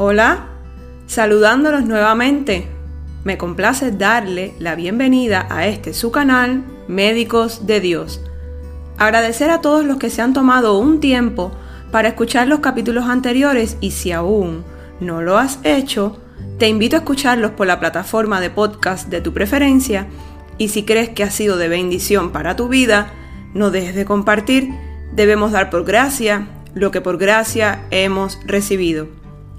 Hola, saludándolos nuevamente. Me complace darle la bienvenida a este su canal, Médicos de Dios. Agradecer a todos los que se han tomado un tiempo para escuchar los capítulos anteriores y si aún no lo has hecho, te invito a escucharlos por la plataforma de podcast de tu preferencia y si crees que ha sido de bendición para tu vida, no dejes de compartir. Debemos dar por gracia lo que por gracia hemos recibido.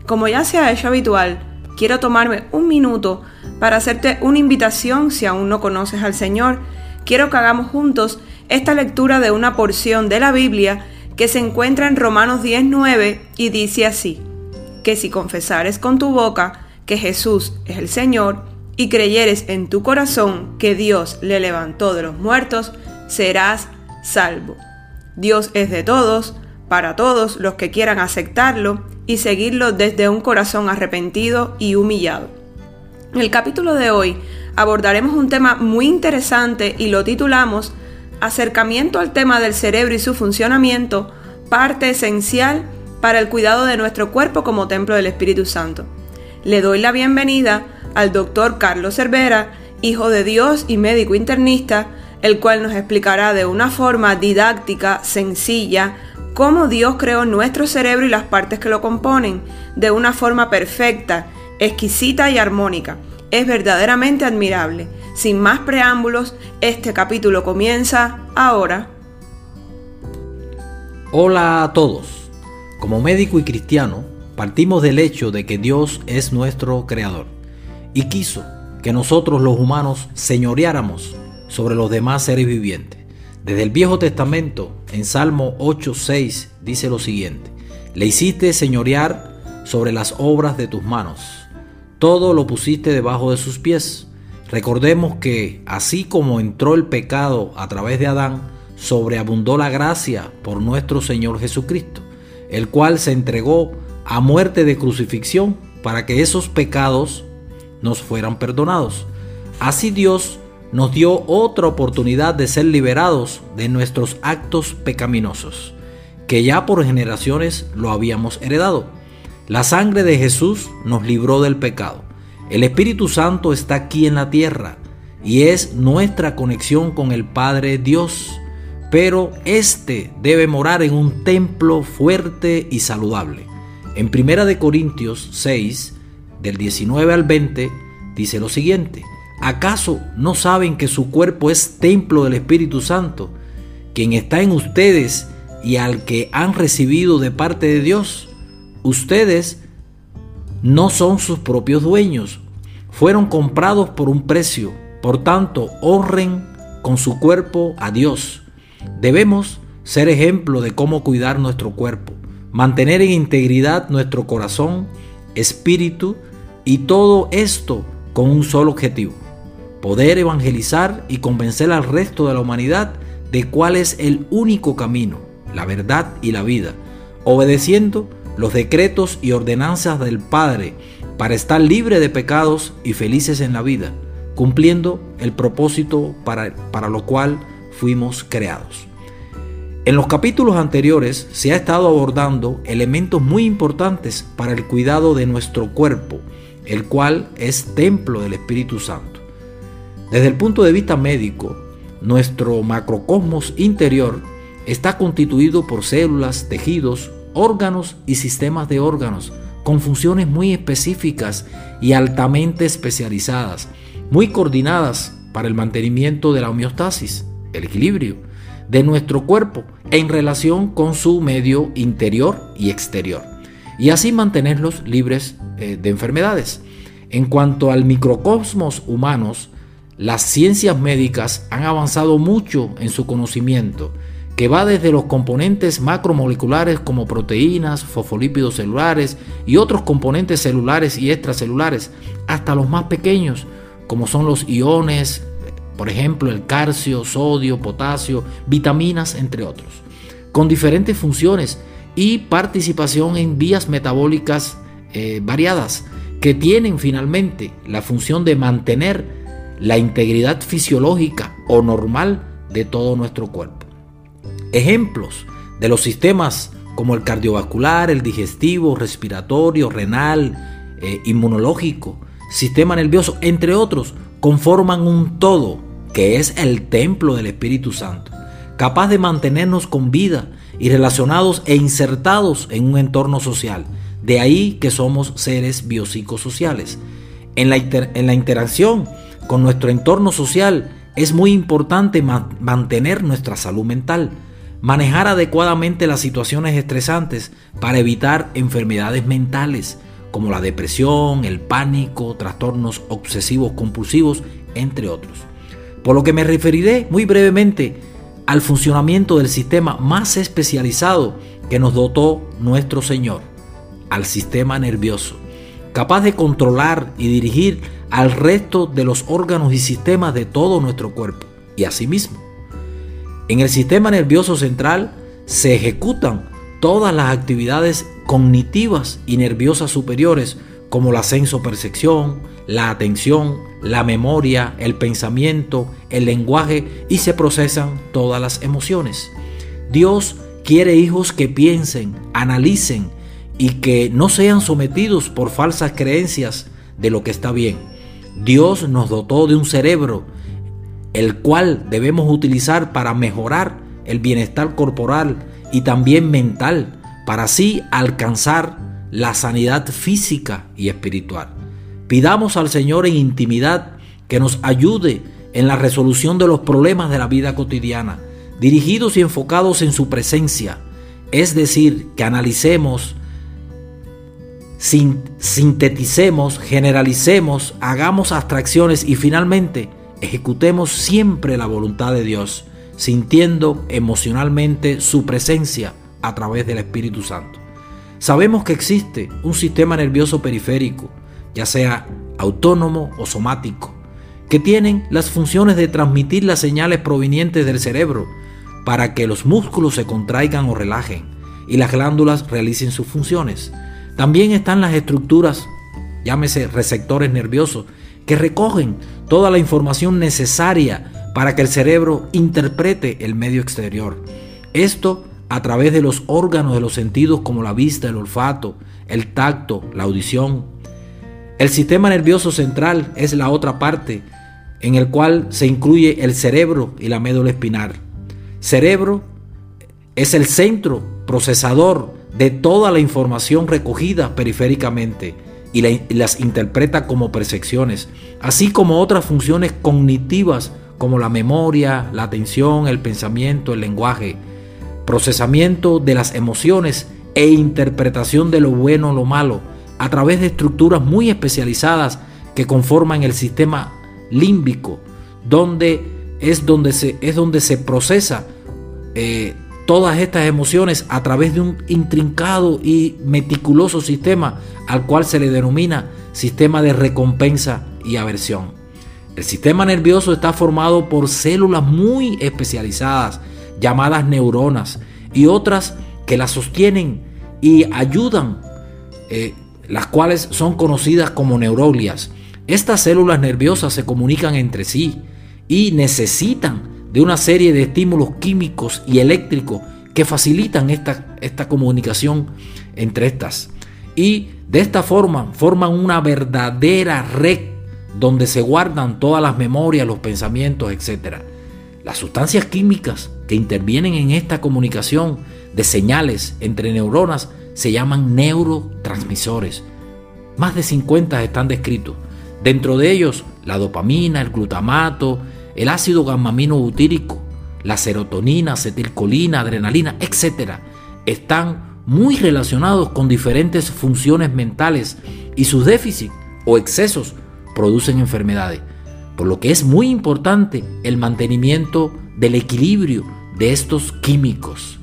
Como ya se ha hecho habitual, quiero tomarme un minuto para hacerte una invitación si aún no conoces al Señor. Quiero que hagamos juntos esta lectura de una porción de la Biblia que se encuentra en Romanos 19 y dice así, que si confesares con tu boca que Jesús es el Señor y creyeres en tu corazón que Dios le levantó de los muertos, serás salvo. Dios es de todos, para todos los que quieran aceptarlo y seguirlo desde un corazón arrepentido y humillado. En el capítulo de hoy abordaremos un tema muy interesante y lo titulamos Acercamiento al tema del cerebro y su funcionamiento, parte esencial para el cuidado de nuestro cuerpo como templo del Espíritu Santo. Le doy la bienvenida al doctor Carlos Cervera, hijo de Dios y médico internista, el cual nos explicará de una forma didáctica, sencilla, cómo Dios creó nuestro cerebro y las partes que lo componen de una forma perfecta, exquisita y armónica. Es verdaderamente admirable. Sin más preámbulos, este capítulo comienza ahora. Hola a todos. Como médico y cristiano, partimos del hecho de que Dios es nuestro creador y quiso que nosotros los humanos señoreáramos sobre los demás seres vivientes. Desde el Viejo Testamento, en Salmo 8:6, dice lo siguiente: Le hiciste señorear sobre las obras de tus manos, todo lo pusiste debajo de sus pies. Recordemos que así como entró el pecado a través de Adán, sobreabundó la gracia por nuestro Señor Jesucristo, el cual se entregó a muerte de crucifixión para que esos pecados nos fueran perdonados. Así Dios nos dio otra oportunidad de ser liberados de nuestros actos pecaminosos, que ya por generaciones lo habíamos heredado. La sangre de Jesús nos libró del pecado. El Espíritu Santo está aquí en la tierra y es nuestra conexión con el Padre Dios, pero éste debe morar en un templo fuerte y saludable. En 1 Corintios 6, del 19 al 20, dice lo siguiente, ¿Acaso no saben que su cuerpo es templo del Espíritu Santo, quien está en ustedes y al que han recibido de parte de Dios? Ustedes no son sus propios dueños, fueron comprados por un precio, por tanto honren con su cuerpo a Dios. Debemos ser ejemplo de cómo cuidar nuestro cuerpo, mantener en integridad nuestro corazón, espíritu y todo esto con un solo objetivo, poder evangelizar y convencer al resto de la humanidad de cuál es el único camino, la verdad y la vida, obedeciendo los decretos y ordenanzas del Padre para estar libre de pecados y felices en la vida, cumpliendo el propósito para, para lo cual fuimos creados. En los capítulos anteriores se ha estado abordando elementos muy importantes para el cuidado de nuestro cuerpo, el cual es templo del Espíritu Santo. Desde el punto de vista médico, nuestro macrocosmos interior está constituido por células, tejidos, órganos y sistemas de órganos con funciones muy específicas y altamente especializadas, muy coordinadas para el mantenimiento de la homeostasis, el equilibrio de nuestro cuerpo en relación con su medio interior y exterior, y así mantenerlos libres eh, de enfermedades. En cuanto al microcosmos humanos, las ciencias médicas han avanzado mucho en su conocimiento, que va desde los componentes macromoleculares como proteínas, fosfolípidos celulares y otros componentes celulares y extracelulares, hasta los más pequeños, como son los iones, por ejemplo el calcio, sodio, potasio, vitaminas, entre otros, con diferentes funciones y participación en vías metabólicas eh, variadas, que tienen finalmente la función de mantener la integridad fisiológica o normal de todo nuestro cuerpo. Ejemplos de los sistemas como el cardiovascular, el digestivo, respiratorio, renal, eh, inmunológico, sistema nervioso, entre otros, conforman un todo que es el templo del Espíritu Santo, capaz de mantenernos con vida y relacionados e insertados en un entorno social. De ahí que somos seres biopsicosociales. En la, en la interacción con nuestro entorno social es muy importante mantener nuestra salud mental, manejar adecuadamente las situaciones estresantes para evitar enfermedades mentales como la depresión, el pánico, trastornos obsesivos compulsivos, entre otros. Por lo que me referiré muy brevemente al funcionamiento del sistema más especializado que nos dotó nuestro Señor, al sistema nervioso, capaz de controlar y dirigir al resto de los órganos y sistemas de todo nuestro cuerpo y asimismo. En el sistema nervioso central se ejecutan todas las actividades cognitivas y nerviosas superiores como la senso-percepción, la atención, la memoria, el pensamiento, el lenguaje y se procesan todas las emociones. Dios quiere hijos que piensen, analicen y que no sean sometidos por falsas creencias de lo que está bien. Dios nos dotó de un cerebro, el cual debemos utilizar para mejorar el bienestar corporal y también mental, para así alcanzar la sanidad física y espiritual. Pidamos al Señor en intimidad que nos ayude en la resolución de los problemas de la vida cotidiana, dirigidos y enfocados en su presencia, es decir, que analicemos, sinteticemos, generalicemos, hagamos abstracciones y finalmente ejecutemos siempre la voluntad de Dios, sintiendo emocionalmente su presencia a través del Espíritu Santo. Sabemos que existe un sistema nervioso periférico, ya sea autónomo o somático, que tienen las funciones de transmitir las señales provenientes del cerebro para que los músculos se contraigan o relajen y las glándulas realicen sus funciones. También están las estructuras, llámese receptores nerviosos, que recogen toda la información necesaria para que el cerebro interprete el medio exterior. Esto a través de los órganos de los sentidos como la vista, el olfato, el tacto, la audición. El sistema nervioso central es la otra parte en el cual se incluye el cerebro y la médula espinal. Cerebro es el centro procesador de toda la información recogida periféricamente y, las interpreta como percepciones, así como otras funciones cognitivas como la memoria, la atención, el pensamiento, el lenguaje, procesamiento de las emociones e interpretación de lo bueno o lo malo a través de estructuras muy especializadas que conforman el sistema límbico, donde es donde se, es donde se procesa eh, todas estas emociones a través de un intrincado y meticuloso sistema al cual se le denomina sistema de recompensa y aversión. El sistema nervioso está formado por células muy especializadas llamadas neuronas y otras que las sostienen y ayudan, eh, las cuales son conocidas como neuroglias. Estas células nerviosas se comunican entre sí y necesitan de una serie de estímulos químicos y eléctricos que facilitan esta, esta comunicación entre estas. Y de esta forma forman una verdadera red donde se guardan todas las memorias, los pensamientos, etc. Las sustancias químicas que intervienen en esta comunicación de señales entre neuronas se llaman neurotransmisores. Más de 50 están descritos. Dentro de ellos, la dopamina, el glutamato, el ácido gamamino butírico, la serotonina, acetilcolina, adrenalina, etc., están muy relacionados con diferentes funciones mentales y sus déficits o excesos producen enfermedades por lo que es muy importante el mantenimiento del equilibrio de estos químicos.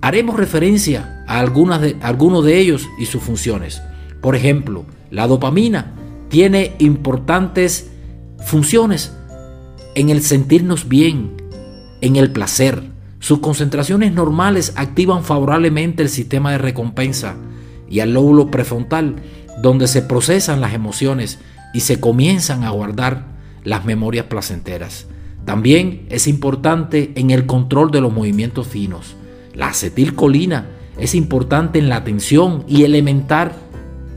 Haremos referencia a algunas algunos de ellos y sus funciones. Por ejemplo, la dopamina tiene importantes funciones en el sentirnos bien, en el placer. Sus concentraciones normales activan favorablemente el sistema de recompensa y al lóbulo prefrontal, donde se procesan las emociones y se comienzan a guardar las memorias placenteras. También es importante en el control de los movimientos finos. La acetilcolina es importante en la atención y elemental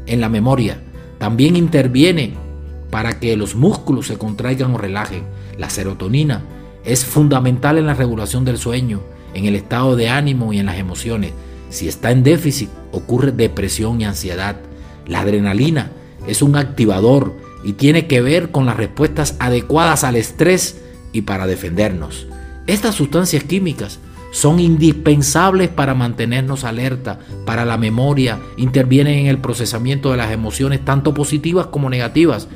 en la memoria. También interviene para que los músculos se contraigan o relajen. La serotonina es fundamental en la regulación del sueño, en el estado de ánimo y en las emociones. Si está en déficit, ocurre depresión y ansiedad. La adrenalina es un activador y tiene que ver con las respuestas adecuadas al estrés y para defendernos. Estas sustancias químicas son indispensables para mantenernos alerta, para la memoria, intervienen en el procesamiento de las emociones, tanto positivas como negativas,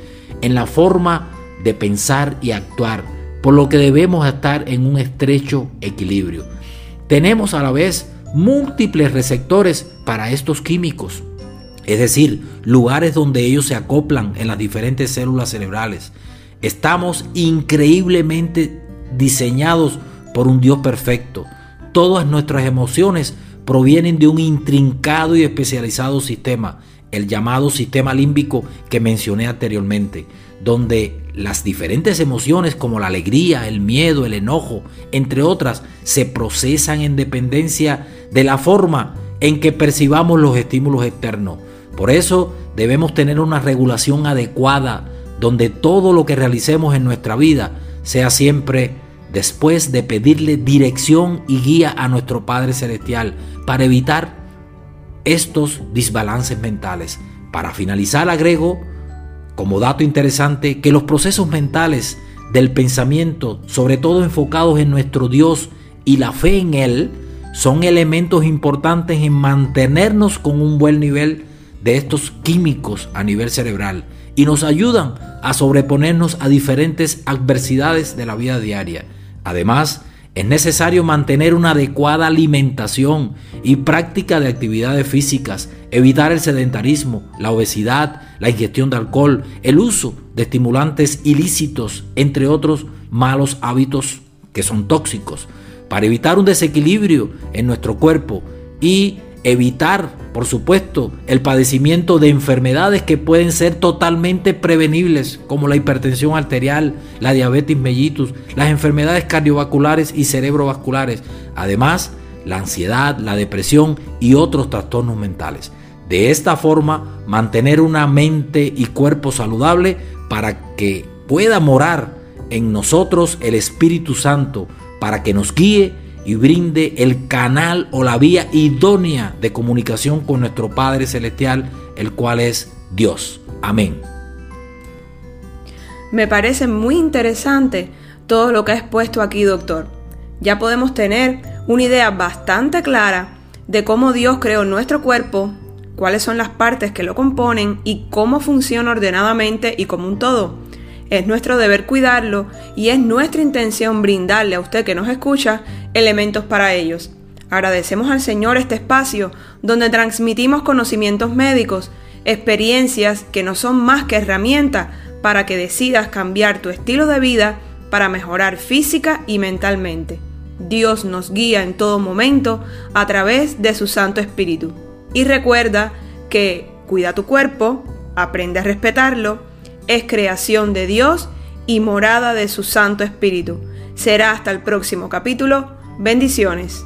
en la forma de pensar y actuar, por lo que debemos estar en un estrecho equilibrio. Tenemos a la vez múltiples receptores para estos químicos, es decir, lugares donde ellos se acoplan en las diferentes células cerebrales. Estamos increíblemente diseñados por un Dios perfecto. Todas nuestras emociones provienen de un intrincado y especializado sistema, el llamado sistema límbico que mencioné anteriormente, donde las diferentes emociones como la alegría, el miedo, el enojo, entre otras, se procesan en dependencia de la forma en que percibamos los estímulos externos. Por eso debemos tener una regulación adecuada donde todo lo que realicemos en nuestra vida sea siempre después de pedirle dirección y guía a nuestro Padre Celestial para evitar estos desbalances mentales. Para finalizar, agrego como dato interesante que los procesos mentales del pensamiento, sobre todo enfocados en nuestro Dios y la fe en Él, son elementos importantes en mantenernos con un buen nivel de estos químicos a nivel cerebral y nos ayudan a sobreponernos a diferentes adversidades de la vida diaria. Además, es necesario mantener una adecuada alimentación y práctica de actividades físicas, evitar el sedentarismo, la obesidad, la ingestión de alcohol, el uso de estimulantes ilícitos, entre otros malos hábitos que son tóxicos, para evitar un desequilibrio en nuestro cuerpo y evitar, por supuesto, el padecimiento de enfermedades que pueden ser totalmente prevenibles, como la hipertensión arterial, la diabetes mellitus, las enfermedades cardiovasculares y cerebrovasculares, además la ansiedad, la depresión y otros trastornos mentales. De esta forma, mantener una mente y cuerpo saludable para que pueda morar en nosotros el Espíritu Santo, para que nos guíe y brinde el canal o la vía idónea de comunicación con nuestro Padre Celestial, el cual es Dios. Amén. Me parece muy interesante todo lo que ha expuesto aquí, doctor. Ya podemos tener una idea bastante clara de cómo Dios creó nuestro cuerpo, cuáles son las partes que lo componen y cómo funciona ordenadamente y como un todo. Es nuestro deber cuidarlo y es nuestra intención brindarle a usted que nos escucha elementos para ellos. Agradecemos al Señor este espacio donde transmitimos conocimientos médicos, experiencias que no son más que herramientas para que decidas cambiar tu estilo de vida para mejorar física y mentalmente. Dios nos guía en todo momento a través de su Santo Espíritu. Y recuerda que cuida tu cuerpo, aprende a respetarlo, es creación de Dios y morada de su Santo Espíritu. Será hasta el próximo capítulo. Bendiciones.